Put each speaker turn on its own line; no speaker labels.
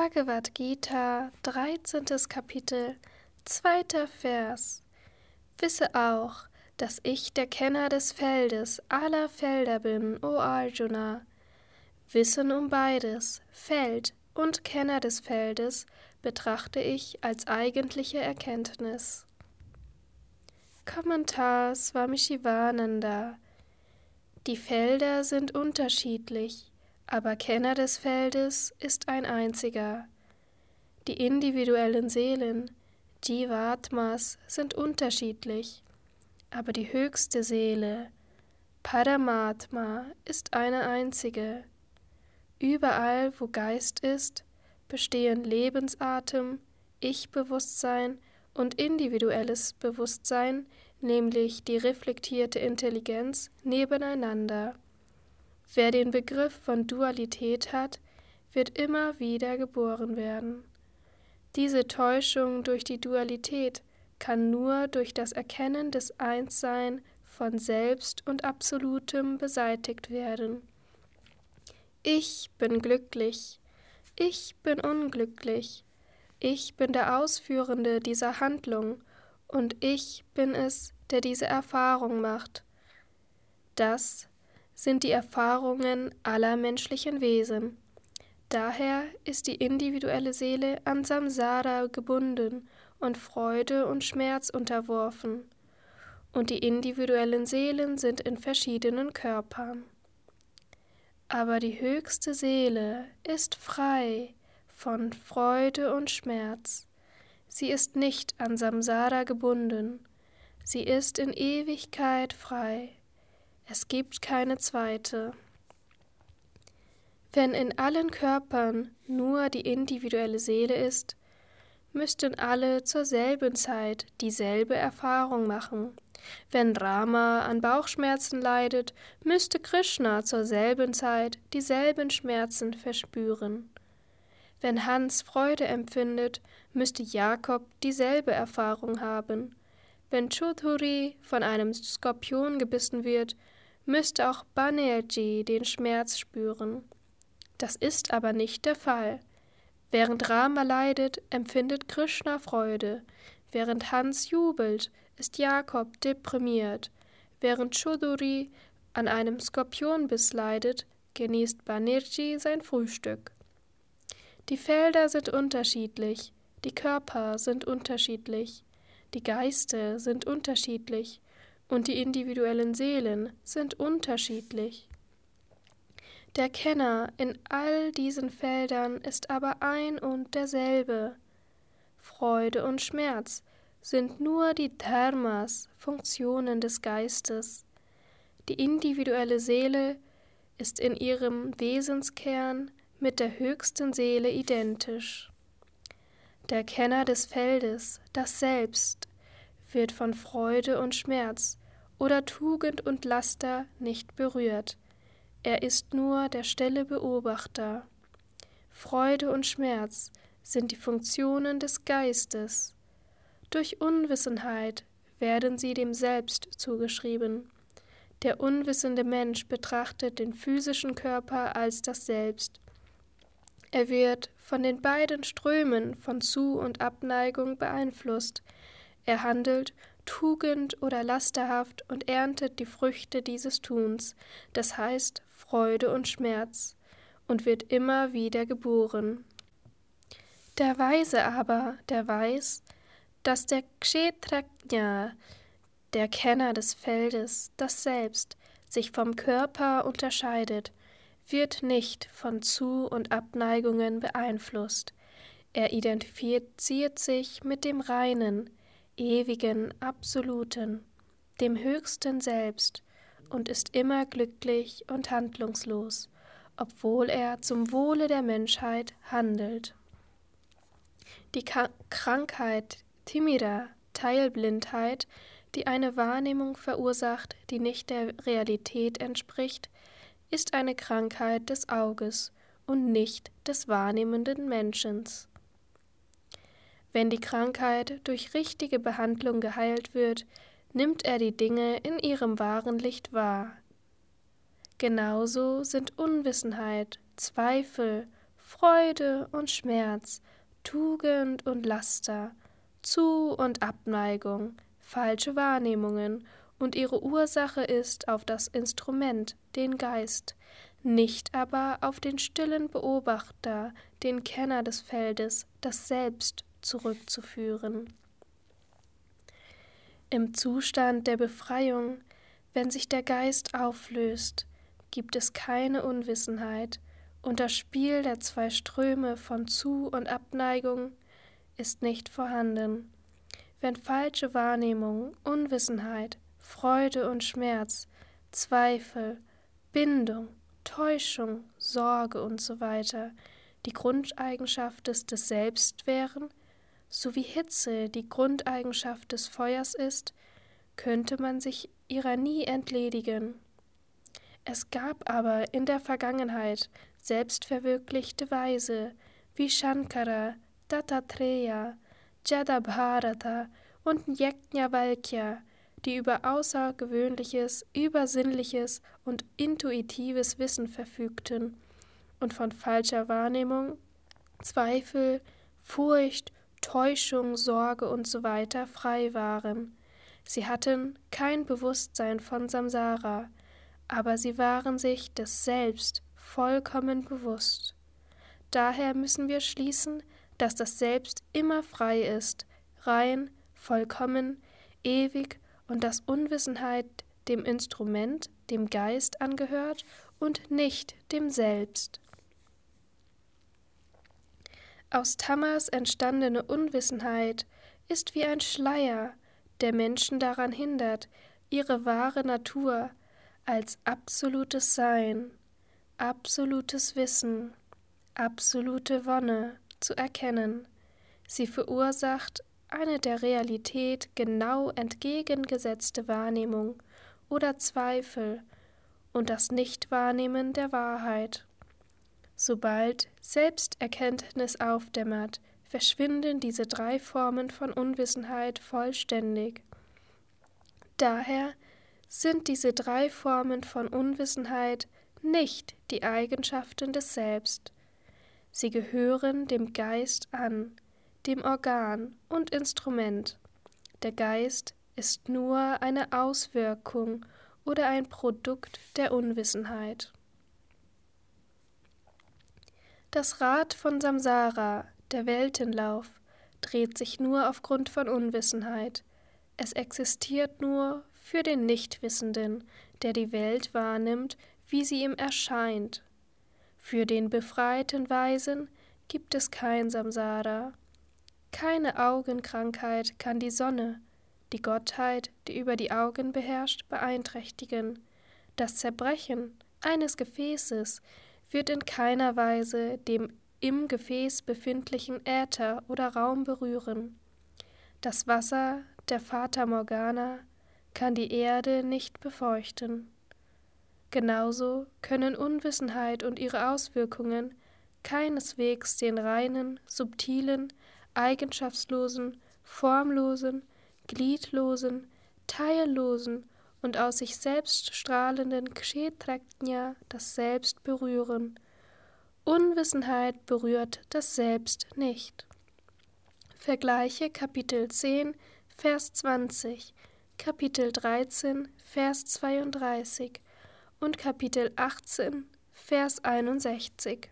Bhagavad Gita, 13. Kapitel, 2. Vers. Wisse auch, dass ich der Kenner des Feldes aller Felder bin, o Arjuna. Wissen um beides, Feld und Kenner des Feldes, betrachte ich als eigentliche Erkenntnis. Kommentar Swami Shivananda Die Felder sind unterschiedlich, aber Kenner des Feldes ist ein einziger. Die individuellen Seelen, Jivatmas, sind unterschiedlich, aber die höchste Seele, Paramatma, ist eine einzige. Überall, wo Geist ist, bestehen Lebensatem, Ich-Bewusstsein und individuelles Bewusstsein, nämlich die reflektierte Intelligenz, nebeneinander. Wer den Begriff von Dualität hat, wird immer wieder geboren werden. Diese Täuschung durch die Dualität kann nur durch das Erkennen des Einssein von Selbst und Absolutem beseitigt werden. Ich bin glücklich, ich bin unglücklich, ich bin der Ausführende dieser Handlung und ich bin es, der diese Erfahrung macht. Das sind die Erfahrungen aller menschlichen Wesen. Daher ist die individuelle Seele an Samsara gebunden und Freude und Schmerz unterworfen, und die individuellen Seelen sind in verschiedenen Körpern. Aber die höchste Seele ist frei von Freude und Schmerz. Sie ist nicht an Samsara gebunden, sie ist in Ewigkeit frei. Es gibt keine zweite. Wenn in allen Körpern nur die individuelle Seele ist, müssten alle zur selben Zeit dieselbe Erfahrung machen. Wenn Rama an Bauchschmerzen leidet, müsste Krishna zur selben Zeit dieselben Schmerzen verspüren. Wenn Hans Freude empfindet, müsste Jakob dieselbe Erfahrung haben. Wenn Chodhuri von einem Skorpion gebissen wird, müsste auch Banerjee den Schmerz spüren. Das ist aber nicht der Fall. Während Rama leidet, empfindet Krishna Freude. Während Hans jubelt, ist Jakob deprimiert. Während Choduri an einem Skorpionbiss leidet, genießt Banerjee sein Frühstück. Die Felder sind unterschiedlich, die Körper sind unterschiedlich, die Geiste sind unterschiedlich, und die individuellen Seelen sind unterschiedlich. Der Kenner in all diesen Feldern ist aber ein und derselbe. Freude und Schmerz sind nur die Dharmas, Funktionen des Geistes. Die individuelle Seele ist in ihrem Wesenskern mit der höchsten Seele identisch. Der Kenner des Feldes, das Selbst, wird von Freude und Schmerz oder Tugend und Laster nicht berührt. Er ist nur der stille Beobachter. Freude und Schmerz sind die Funktionen des Geistes. Durch Unwissenheit werden sie dem Selbst zugeschrieben. Der unwissende Mensch betrachtet den physischen Körper als das Selbst. Er wird von den beiden Strömen von Zu- und Abneigung beeinflusst, er handelt tugend- oder lasterhaft und erntet die Früchte dieses Tuns, das heißt Freude und Schmerz, und wird immer wieder geboren. Der Weise aber, der weiß, dass der Kshetrajna, der Kenner des Feldes, das Selbst, sich vom Körper unterscheidet, wird nicht von Zu- und Abneigungen beeinflusst. Er identifiziert sich mit dem Reinen, ewigen, absoluten, dem höchsten Selbst und ist immer glücklich und handlungslos, obwohl er zum Wohle der Menschheit handelt. Die Ka Krankheit Timida, Teilblindheit, die eine Wahrnehmung verursacht, die nicht der Realität entspricht, ist eine Krankheit des Auges und nicht des wahrnehmenden Menschens. Wenn die Krankheit durch richtige Behandlung geheilt wird, nimmt er die Dinge in ihrem wahren Licht wahr. Genauso sind Unwissenheit, Zweifel, Freude und Schmerz, Tugend und Laster, Zu- und Abneigung, falsche Wahrnehmungen und ihre Ursache ist auf das Instrument, den Geist, nicht aber auf den stillen Beobachter, den Kenner des Feldes, das Selbst zurückzuführen. Im Zustand der Befreiung, wenn sich der Geist auflöst, gibt es keine Unwissenheit, und das Spiel der zwei Ströme von Zu- und Abneigung ist nicht vorhanden. Wenn falsche Wahrnehmung, Unwissenheit, Freude und Schmerz, Zweifel, Bindung, Täuschung, Sorge usw. So die Grundeigenschaft des, des Selbst wären, so wie Hitze die Grundeigenschaft des Feuers ist, könnte man sich ihrer nie entledigen. Es gab aber in der Vergangenheit selbstverwirklichte Weise wie Shankara, Dattatreya, Jadabharata und Yajnavalkya, die über außergewöhnliches, übersinnliches und intuitives Wissen verfügten und von falscher Wahrnehmung, Zweifel, Furcht, Täuschung, Sorge usw. So frei waren. Sie hatten kein Bewusstsein von Samsara, aber sie waren sich des Selbst vollkommen bewusst. Daher müssen wir schließen, dass das Selbst immer frei ist, rein, vollkommen, ewig und dass Unwissenheit dem Instrument, dem Geist angehört und nicht dem Selbst. Aus Tamas entstandene Unwissenheit ist wie ein Schleier, der Menschen daran hindert, ihre wahre Natur als absolutes Sein, absolutes Wissen, absolute Wonne zu erkennen. Sie verursacht eine der Realität genau entgegengesetzte Wahrnehmung oder Zweifel und das Nichtwahrnehmen der Wahrheit. Sobald Selbsterkenntnis aufdämmert, verschwinden diese drei Formen von Unwissenheit vollständig. Daher sind diese drei Formen von Unwissenheit nicht die Eigenschaften des Selbst. Sie gehören dem Geist an, dem Organ und Instrument. Der Geist ist nur eine Auswirkung oder ein Produkt der Unwissenheit. Das Rad von Samsara, der Weltenlauf, dreht sich nur aufgrund von Unwissenheit. Es existiert nur für den Nichtwissenden, der die Welt wahrnimmt, wie sie ihm erscheint. Für den befreiten Weisen gibt es kein Samsara. Keine Augenkrankheit kann die Sonne, die Gottheit, die über die Augen beherrscht, beeinträchtigen. Das Zerbrechen eines Gefäßes wird in keiner Weise dem im Gefäß befindlichen Äther oder Raum berühren. Das Wasser der Fata Morgana kann die Erde nicht befeuchten. Genauso können Unwissenheit und ihre Auswirkungen keineswegs den reinen, subtilen, eigenschaftslosen, formlosen, gliedlosen, teillosen und aus sich selbst strahlenden Kshetrajna das Selbst berühren. Unwissenheit berührt das Selbst nicht. Vergleiche Kapitel 10, Vers 20, Kapitel 13, Vers 32 und Kapitel 18, Vers 61.